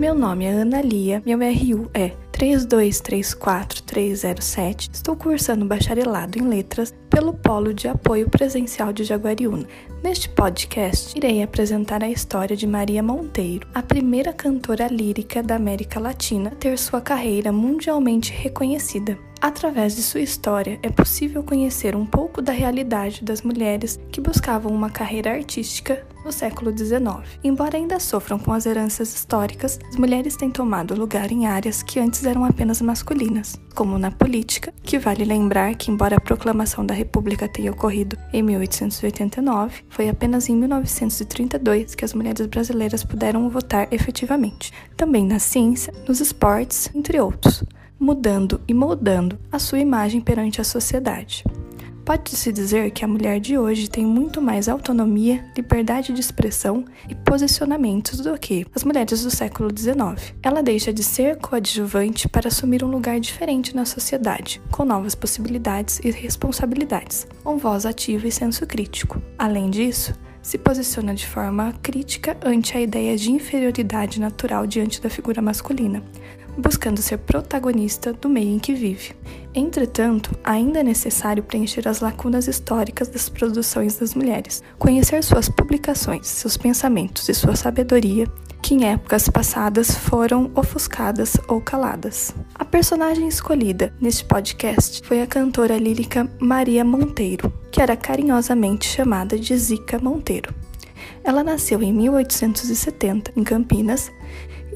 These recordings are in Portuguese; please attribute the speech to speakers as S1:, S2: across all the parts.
S1: Meu nome é Ana Lia, meu RU é 3234307. Estou cursando bacharelado em letras pelo Polo de Apoio Presencial de Jaguariúna. Neste podcast, irei apresentar a história de Maria Monteiro, a primeira cantora lírica da América Latina a ter sua carreira mundialmente reconhecida. Através de sua história, é possível conhecer um pouco da realidade das mulheres que buscavam uma carreira artística no século XIX. Embora ainda sofram com as heranças históricas, as mulheres têm tomado lugar em áreas que antes eram apenas masculinas, como na política, que vale lembrar que, embora a proclamação da República tenha ocorrido em 1889, foi apenas em 1932 que as mulheres brasileiras puderam votar efetivamente. Também na ciência, nos esportes, entre outros, mudando e moldando a sua imagem perante a sociedade. Pode-se dizer que a mulher de hoje tem muito mais autonomia, liberdade de expressão e posicionamentos do que as mulheres do século XIX. Ela deixa de ser coadjuvante para assumir um lugar diferente na sociedade, com novas possibilidades e responsabilidades, com voz ativa e senso crítico. Além disso, se posiciona de forma crítica ante a ideia de inferioridade natural diante da figura masculina, buscando ser protagonista do meio em que vive. Entretanto, ainda é necessário preencher as lacunas históricas das produções das mulheres, conhecer suas publicações, seus pensamentos e sua sabedoria, que em épocas passadas foram ofuscadas ou caladas. A personagem escolhida neste podcast foi a cantora lírica Maria Monteiro, que era carinhosamente chamada de Zica Monteiro. Ela nasceu em 1870 em Campinas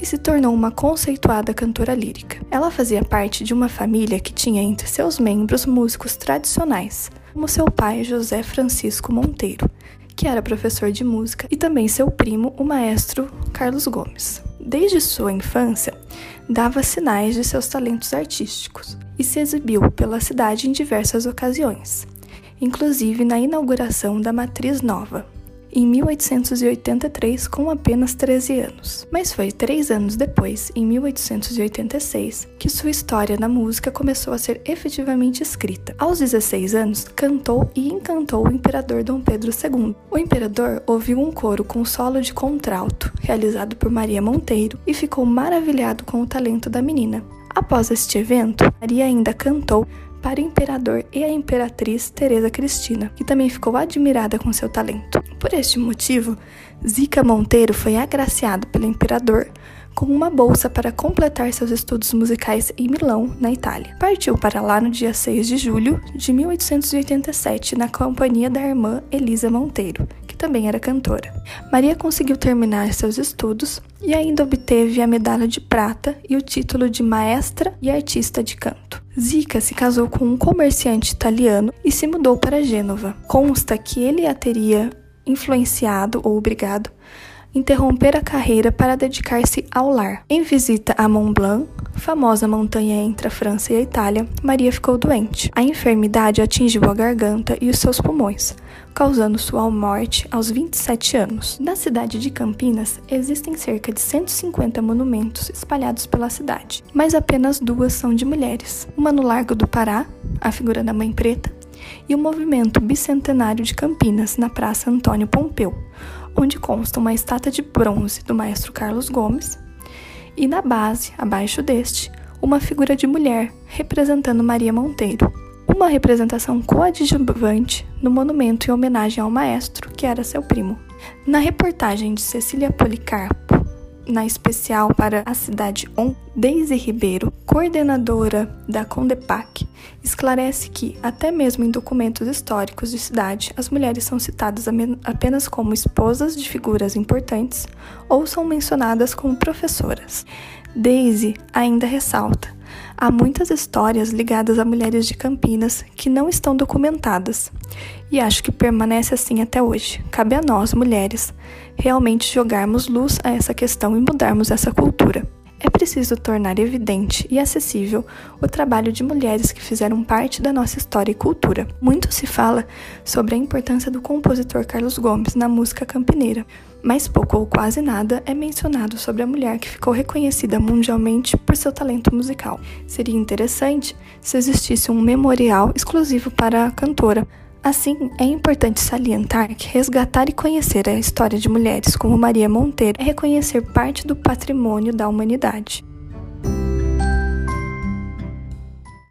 S1: e se tornou uma conceituada cantora lírica. Ela fazia parte de uma família que tinha entre seus membros músicos tradicionais, como seu pai José Francisco Monteiro, que era professor de música, e também seu primo, o maestro Carlos Gomes. Desde sua infância, dava sinais de seus talentos artísticos e se exibiu pela cidade em diversas ocasiões, inclusive na inauguração da Matriz Nova, em 1883 com apenas 13 anos. Mas foi três anos depois, em 1886, que sua história na música começou a ser efetivamente escrita. Aos 16 anos, cantou e encantou o imperador Dom Pedro II. O imperador ouviu um coro com solo de contralto, realizado por Maria Monteiro, e ficou maravilhado com o talento da menina. Após este evento, Maria ainda cantou para o imperador e a imperatriz Teresa Cristina, que também ficou admirada com seu talento. Por este motivo, Zica Monteiro foi agraciado pelo imperador com uma bolsa para completar seus estudos musicais em Milão, na Itália. Partiu para lá no dia 6 de julho de 1887 na companhia da irmã Elisa Monteiro, também era cantora. Maria conseguiu terminar seus estudos e ainda obteve a medalha de prata e o título de maestra e artista de canto. Zica se casou com um comerciante italiano e se mudou para Gênova. Consta que ele a teria influenciado ou obrigado interromper a carreira para dedicar-se ao lar. Em visita a Mont Blanc, famosa montanha entre a França e a Itália, Maria ficou doente. A enfermidade atingiu a garganta e os seus pulmões, causando sua morte aos 27 anos. Na cidade de Campinas, existem cerca de 150 monumentos espalhados pela cidade, mas apenas duas são de mulheres. Uma no Largo do Pará, a figura da Mãe Preta, e o movimento bicentenário de Campinas, na Praça Antônio Pompeu, onde consta uma estátua de bronze do maestro Carlos Gomes e na base, abaixo deste, uma figura de mulher representando Maria Monteiro, uma representação coadjuvante no monumento em homenagem ao maestro, que era seu primo. Na reportagem de Cecília Policarpo, na especial para a cidade ON, Deise Ribeiro, coordenadora da Condepac, esclarece que, até mesmo em documentos históricos de cidade, as mulheres são citadas apenas como esposas de figuras importantes ou são mencionadas como professoras. Daisy ainda ressalta: há muitas histórias ligadas a mulheres de Campinas que não estão documentadas, e acho que permanece assim até hoje. Cabe a nós, mulheres, realmente jogarmos luz a essa questão e mudarmos essa cultura. É preciso tornar evidente e acessível o trabalho de mulheres que fizeram parte da nossa história e cultura. Muito se fala sobre a importância do compositor Carlos Gomes na música campineira, mas pouco ou quase nada é mencionado sobre a mulher que ficou reconhecida mundialmente por seu talento musical. Seria interessante se existisse um memorial exclusivo para a cantora, Assim, é importante salientar que resgatar e conhecer a história de mulheres como Maria Monteiro é reconhecer parte do patrimônio da humanidade.